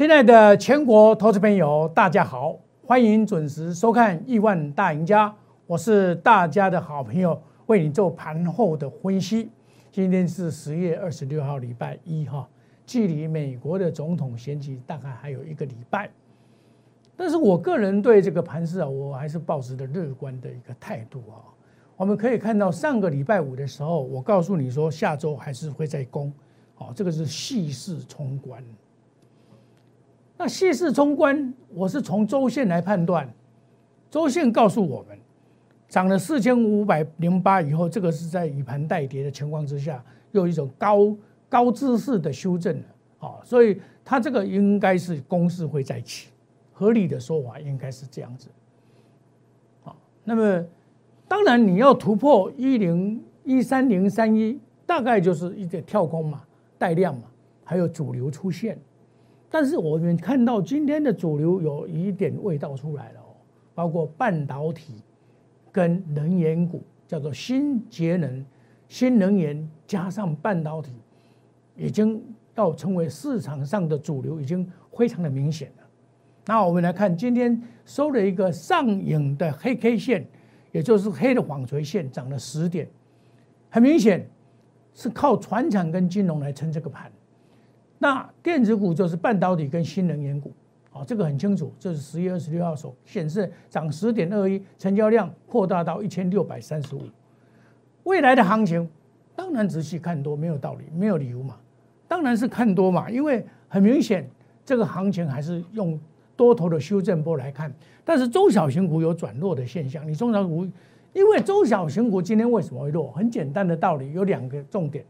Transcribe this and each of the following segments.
亲爱的全国投资朋友，大家好，欢迎准时收看《亿万大赢家》，我是大家的好朋友，为你做盘后的分析。今天是十月二十六号，礼拜一哈，距离美国的总统选举大概还有一个礼拜。但是我个人对这个盘势啊，我还是保持着乐观的一个态度啊。我们可以看到，上个礼拜五的时候，我告诉你说，下周还是会再攻，哦，这个是细势冲关。那细势冲关，我是从周线来判断，周线告诉我们，涨了四千五百零八以后，这个是在以盘带跌的情况之下，又一种高高姿势的修正了，啊，所以它这个应该是攻势会再起，合理的说法应该是这样子，啊，那么当然你要突破一零一三零三一，大概就是一个跳空嘛，带量嘛，还有主流出现。但是我们看到今天的主流有一点味道出来了哦，包括半导体跟能源股，叫做新节能、新能源加上半导体，已经要成为市场上的主流，已经非常的明显了。那我们来看今天收了一个上影的黑 K 线，也就是黑的纺锤线，涨了十点，很明显是靠船厂跟金融来撑这个盘。那电子股就是半导体跟新能源股，啊，这个很清楚，这是十月二十六号手显示涨十点二一，成交量扩大到一千六百三十五。未来的行情当然仔细看多没有道理，没有理由嘛，当然是看多嘛，因为很明显这个行情还是用多头的修正波来看，但是中小型股有转弱的现象。你中小股，因为中小型股今天为什么会弱？很简单的道理，有两个重点，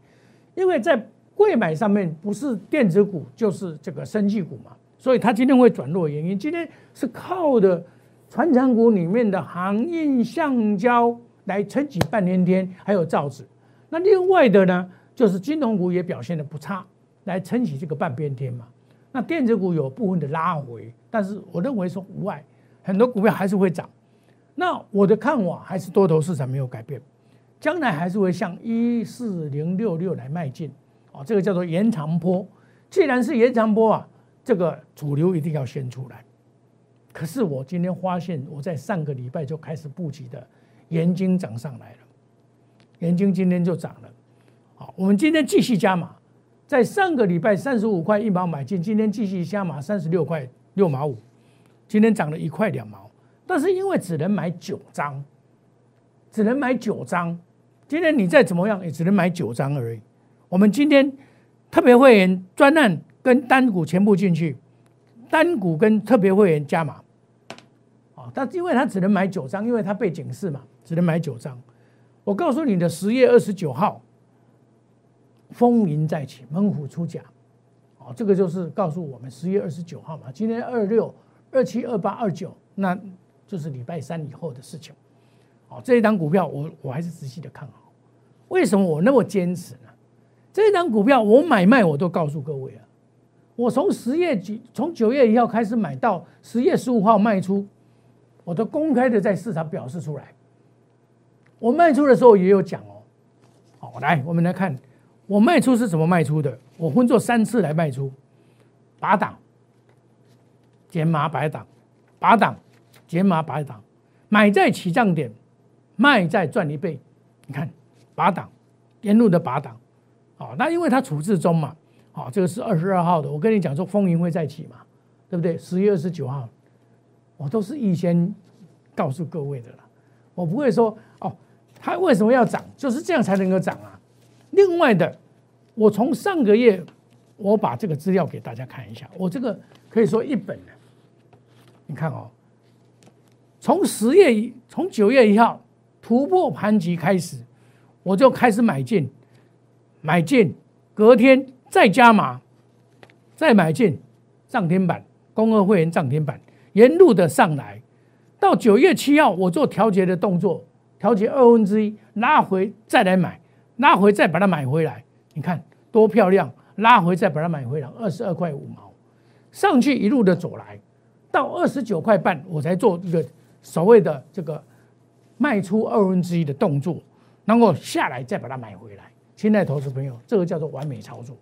因为在贵买上面不是电子股就是这个生技股嘛，所以它今天会转弱，原因今天是靠的传承股里面的航运橡胶来撑起半天天，还有造纸。那另外的呢，就是金融股也表现的不差，来撑起这个半边天嘛。那电子股有部分的拉回，但是我认为说无碍，很多股票还是会涨。那我的看法还是多头市场没有改变，将来还是会向一四零六六来迈进。哦，这个叫做延长波。既然是延长波啊，这个主流一定要先出来。可是我今天发现，我在上个礼拜就开始布局的盐金涨上来了，盐金今天就涨了。好，我们今天继续加码，在上个礼拜三十五块一毛买进，今天继续加码三十六块六毛五，今天涨了一块两毛。但是因为只能买九张，只能买九张，今天你再怎么样也只能买九张而已。我们今天特别会员专案跟单股全部进去，单股跟特别会员加码，啊，但因为他只能买九张，因为他被警示嘛，只能买九张。我告诉你的，十月二十九号，风云再起，猛虎出甲，哦，这个就是告诉我们十月二十九号嘛。今天二六、二七、二八、二九，那就是礼拜三以后的事情。哦，这一张股票我我还是仔细的看好。为什么我那么坚持呢？这张股票我买卖我都告诉各位啊，我从十月几从九月一号开始买到十月十五号卖出，我都公开的在市场表示出来。我卖出的时候也有讲哦，好来我们来看我卖出是怎么卖出的，我分作三次来卖出，拔档、减码、白档、拔档、减码、白档，买在起涨点，卖在赚一倍。你看拔档，沿路的拔档。哦，那因为它处置中嘛，好，这个是二十二号的，我跟你讲说风云会再起嘛，对不对？十月二十九号，我都是预先告诉各位的了，我不会说哦，它为什么要涨，就是这样才能够涨啊。另外的，我从上个月我把这个资料给大家看一下，我这个可以说一本的，你看哦，从十月一，从九月一号突破盘级开始，我就开始买进。买进，隔天再加码，再买进，涨停板，工二会员涨停板，沿路的上来，到九月七号，我做调节的动作，调节二分之一，拉回再来买，拉回再把它买回来，你看多漂亮，拉回再把它买回来，二十二块五毛，上去一路的走来，到二十九块半，我才做一个所谓的这个卖出二分之一的动作，然后下来再把它买回来。亲爱投资朋友，这个叫做完美操作。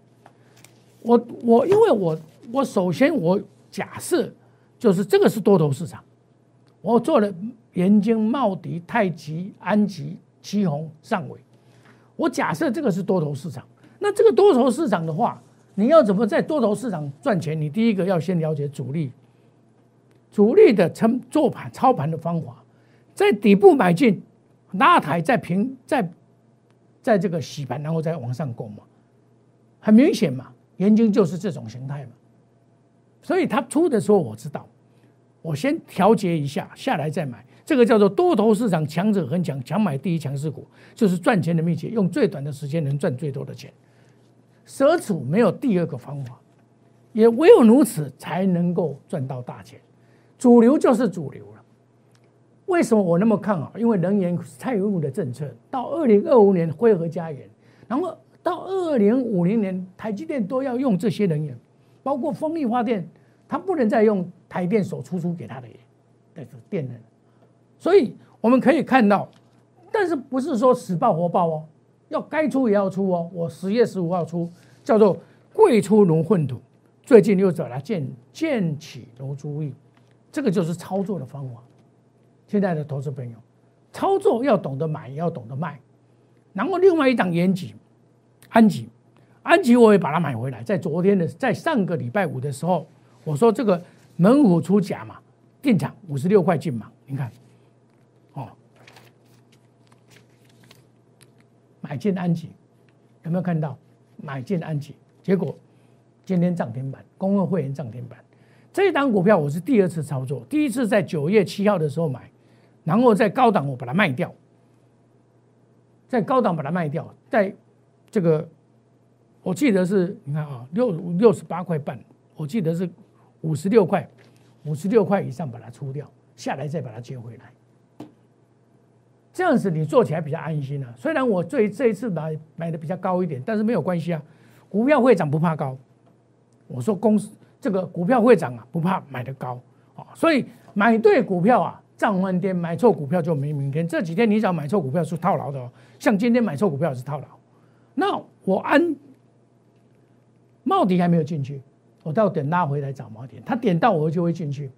我我因为我我首先我假设就是这个是多头市场，我做了元晶、茂迪、太极、安吉、旗宏、上尾，我假设这个是多头市场。那这个多头市场的话，你要怎么在多头市场赚钱？你第一个要先了解主力，主力的成做盘操盘的方法，在底部买进，拉抬再平再在这个洗盘，然后再往上攻嘛，很明显嘛，研究就是这种形态嘛。所以它出的时候我知道，我先调节一下，下来再买，这个叫做多头市场强者恒强，强买第一强势股，就是赚钱的秘诀，用最短的时间能赚最多的钱。舍储没有第二个方法，也唯有如此才能够赚到大钱。主流就是主流了。为什么我那么看好？因为能源蔡英文的政策到二零二五年恢和家园，然后到二零五零年台积电都要用这些能源，包括风力发电，它不能再用台电所输出给它的的电能。所以我们可以看到，但是不是说死爆活爆哦。要该出也要出哦，我十月十五号出，叫做贵出如粪土，最近又找来建建起如珠玉，这个就是操作的方法。现在的投资朋友，操作要懂得买，也要懂得卖。然后另外一档延吉、安吉、安吉我也把它买回来，在昨天的，在上个礼拜五的时候，我说这个猛虎出甲嘛，进场五十六块进嘛，你看。哦买进安吉，有没有看到？买进安吉，结果今天涨停板，公共会员涨停板。这一档股票我是第二次操作，第一次在九月七号的时候买，然后在高档我把它卖掉，在高档把它卖掉，在这个我记得是，你看啊，六六十八块半，我记得是五十六块，五十六块以上把它出掉，下来再把它接回来。这样子你做起来比较安心啊。虽然我这这一次买买的比较高一点，但是没有关系啊。股票会涨不怕高。我说公司这个股票会涨啊，不怕买的高啊。所以买对股票啊，涨翻天；买错股票就没明天。这几天你只要买错股票是套牢的哦。像今天买错股票是套牢。那我安帽底还没有进去，我到等拉回来找锚点。它点到我就会进去。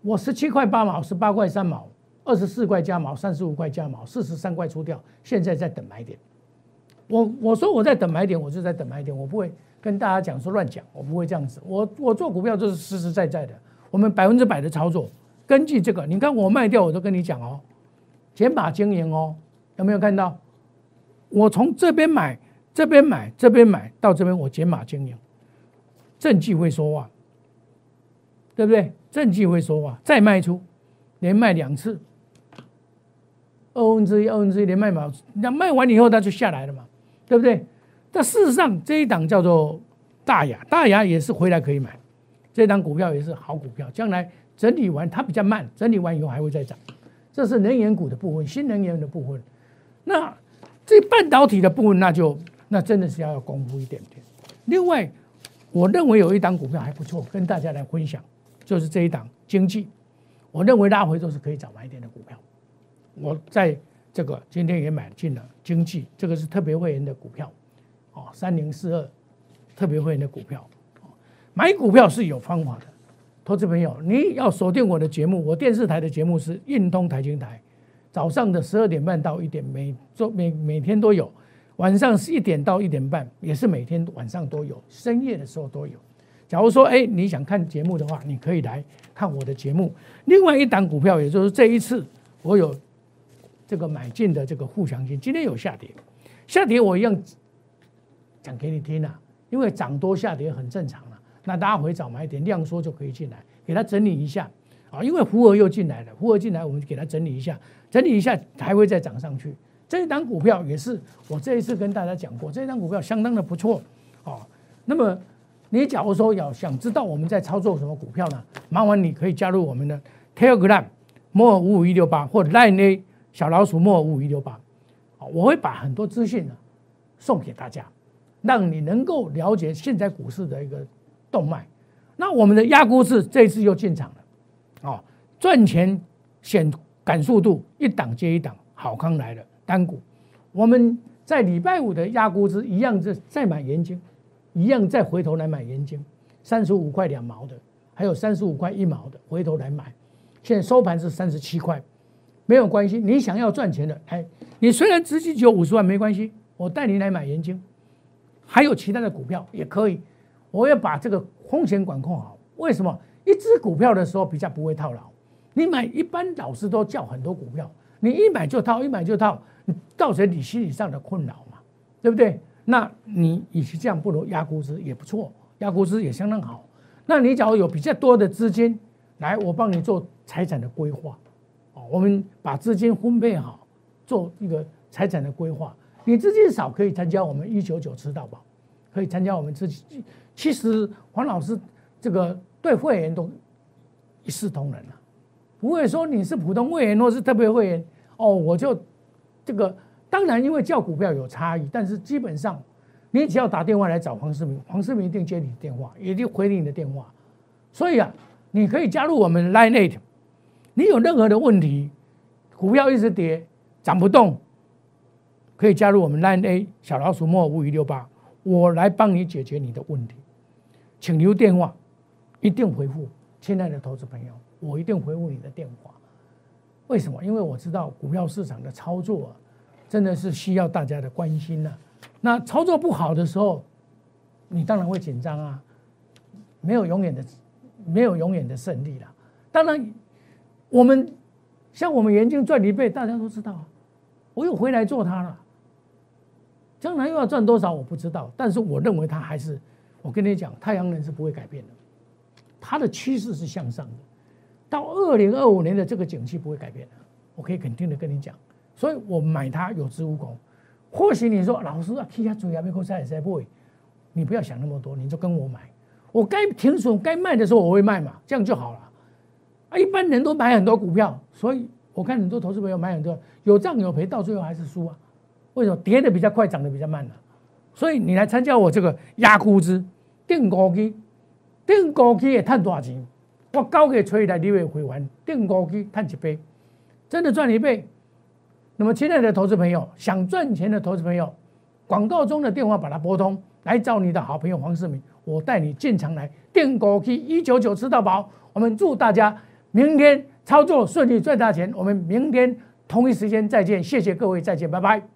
我十七块八毛，十八块三毛。二十四块加毛，三十五块加毛，四十三块出掉，现在在等买点。我我说我在等买点，我就在等买点，我不会跟大家讲说乱讲，我不会这样子。我我做股票就是实实在在的，我们百分之百的操作，根据这个，你看我卖掉，我都跟你讲哦，减码经营哦，有没有看到？我从这边买，这边买，这边买到这边，我减码经营，证据会说话，对不对？证据会说话，再卖出，连卖两次。二分之一，二分之一连卖嘛，那卖完以后它就下来了嘛，对不对？但事实上这一档叫做大雅，大雅也是回来可以买，这档股票也是好股票，将来整理完它比较慢，整理完以后还会再涨。这是能源股的部分，新能源的部分。那这半导体的部分，那就那真的是要要功夫一点点。另外，我认为有一档股票还不错，跟大家来分享，就是这一档经济，我认为拉回都是可以找买点的股票。我在这个今天也买进了经济，这个是特别会员的股票，哦，三零四二，特别会员的股票，买股票是有方法的，投资朋友，你要锁定我的节目，我电视台的节目是运通财经台，早上的十二点半到一点，每周每每天都有，晚上是一点到一点半，也是每天晚上都有，深夜的时候都有。假如说哎你想看节目的话，你可以来看我的节目。另外一档股票，也就是这一次我有。这个买进的这个沪强金今天有下跌，下跌我一样讲给你听啊，因为涨多下跌很正常了。那大家回找买点量缩就可以进来，给它整理一下啊。因为福额又进来了，福额进来我们就给它整理一下，整理一下还会再涨上去。这一档股票也是我这一次跟大家讲过，这一档股票相当的不错哦。那么你假如说要想知道我们在操作什么股票呢？麻烦你可以加入我们的 Telegram 摩尔五五一六八或 Line。小老鼠莫五五一六八，我会把很多资讯呢送给大家，让你能够了解现在股市的一个动脉。那我们的压估值这次又进场了，哦，赚钱显感速度一档接一档，好康来了单股。我们在礼拜五的压估值一样是再买盐金，一样再回头来买盐金，三十五块两毛的，还有三十五块一毛的，回头来买。现在收盘是三十七块，没有关系。你想要赚钱的，哎，你虽然资金只有五十万，没关系，我带你来买盐金，还有其他的股票也可以。我要把这个风险管控好。为什么？一只股票的时候比较不会套牢。你买一般老师都叫很多股票，你一买就套，一买就套，你造成你心理上的困扰嘛，对不对？那你与其这样，不如压估值也不错，压估值也相当好。那你假如有比较多的资金，来，我帮你做财产的规划，哦，我们把资金分配好，做一个财产的规划。你资金少可以参加我们一九九吃到饱，可以参加我们自己。其实黄老师这个对会员都一视同仁了，不会说你是普通会员或是特别会员哦，我就这个当然因为叫股票有差异，但是基本上你只要打电话来找黄世明，黄世明一定接你的电话，一定回你的电话，所以啊。你可以加入我们 Line Eight，你有任何的问题，股票一直跌涨不动，可以加入我们 Line A 小老鼠莫五五六八，我来帮你解决你的问题，请留电话，一定回复，亲爱的投资朋友，我一定回复你的电话。为什么？因为我知道股票市场的操作啊，真的是需要大家的关心呐。那操作不好的时候，你当然会紧张啊，没有永远的。没有永远的胜利了。当然，我们像我们眼睛赚一倍，大家都知道。我又回来做它了，将来又要赚多少我不知道。但是我认为它还是，我跟你讲，太阳能是不会改变的，它的趋势是向上的。到二零二五年的这个景气不会改变的，我可以肯定的跟你讲。所以我买它有恃无恐。或许你说老师啊，其他主要没股在在不会，你不要想那么多，你就跟我买。我该停损、该卖的时候我会卖嘛，这样就好了。啊，一般人都买很多股票，所以我看很多投资朋友买很多，有涨有赔，到最后还是输啊。为什么？跌的比较快，涨的比较慢呢？所以你来参加我这个压估值定高机，定高机也赚多少钱？我高给吹来，你会回还定高机赚几倍？真的赚一倍。那么，亲爱的投资朋友，想赚钱的投资朋友，广告中的电话把它拨通，来找你的好朋友黄世明。我带你进场来订股去一九九吃到饱。我们祝大家明天操作顺利赚大钱。我们明天同一时间再见，谢谢各位，再见，拜拜。